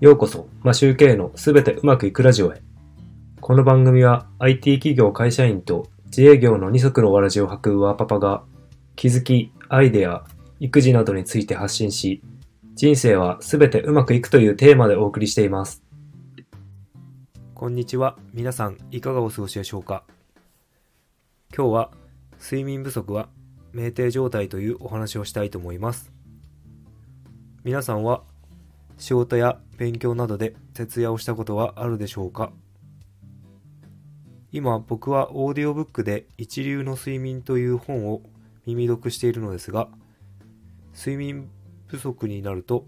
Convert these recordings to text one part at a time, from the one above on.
ようこそ、マシューケイのすべてうまくいくラジオへ。この番組は IT 企業会社員と自営業の二足のわらじを履くワーパパが気づき、アイデア、育児などについて発信し、人生はすべてうまくいくというテーマでお送りしています。こんにちは。皆さん、いかがお過ごしでしょうか？今日は、睡眠不足は酩酊状態というお話をしたいと思います。皆さんは、仕事や勉強などで徹夜をしたことはあるでしょうか？今、僕はオーディオブックで一流の睡眠という本を耳読しているのですが、睡眠不足になると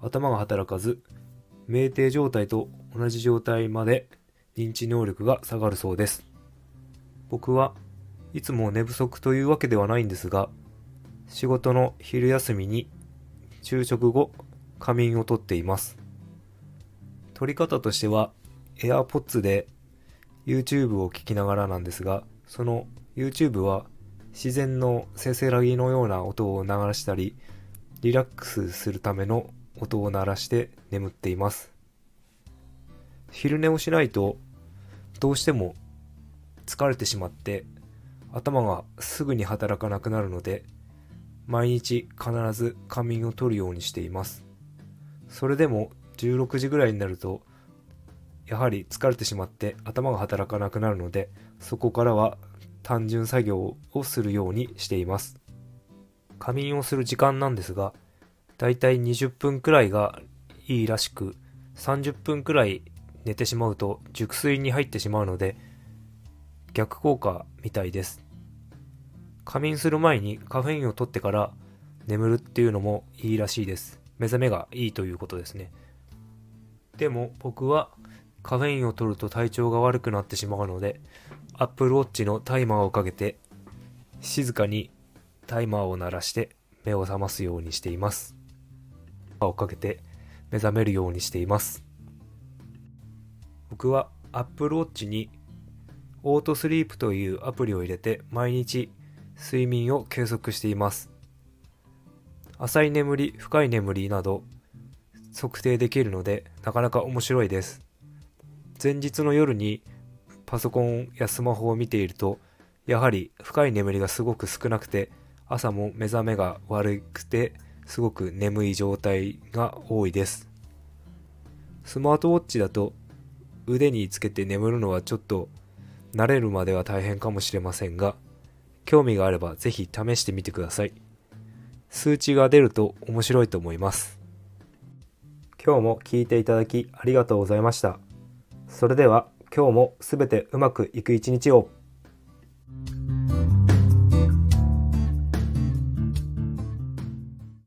頭が働かず、酩酊状態と同じ状態まで認知能力が下がるそうです。僕はいつも寝不足というわけではないんですが、仕事の昼休みに昼食後仮眠をとっています。取り方としては AirPods で YouTube を聞きながらなんですが、その YouTube は自然のせせらぎのような音を流したり、リラックスするための音を鳴らして眠っています。昼寝をしないとどうしても疲れてしまって頭がすぐに働かなくなるので毎日必ず仮眠を取るようにしています。それでも16時ぐらいになるとやはり疲れてしまって頭が働かなくなるのでそこからは単純作業をするようにしています。仮眠をする時間なんですがだいたい20分くらいがいいらしく30分くらい寝てしまうと熟睡に入ってしまうので逆効果みたいです仮眠する前にカフェインを取ってから眠るっていうのもいいらしいです目覚めがいいということですね。でも僕はカフェインを取ると体調が悪くなってしまうので Apple Watch のタイマーをかけて静かにタイマーを鳴らして目を覚ますようにしています。をかけて目覚めるようにしています。僕は Apple Watch にオートスリープというアプリを入れて毎日睡眠を計測しています。浅い眠り深い眠りなど測定できるのでなかなか面白いです。前日の夜にパソコンやスマホを見ているとやはり深い眠りがすごく少なくて朝も目覚めが悪くてすごく眠い状態が多いです。スマートウォッチだと腕につけて眠るのはちょっと慣れるまでは大変かもしれませんが興味があればぜひ試してみてください。数値が出ると面白いと思います。今日も聞いていただきありがとうございました。それでは今日もすべてうまくいく一日を。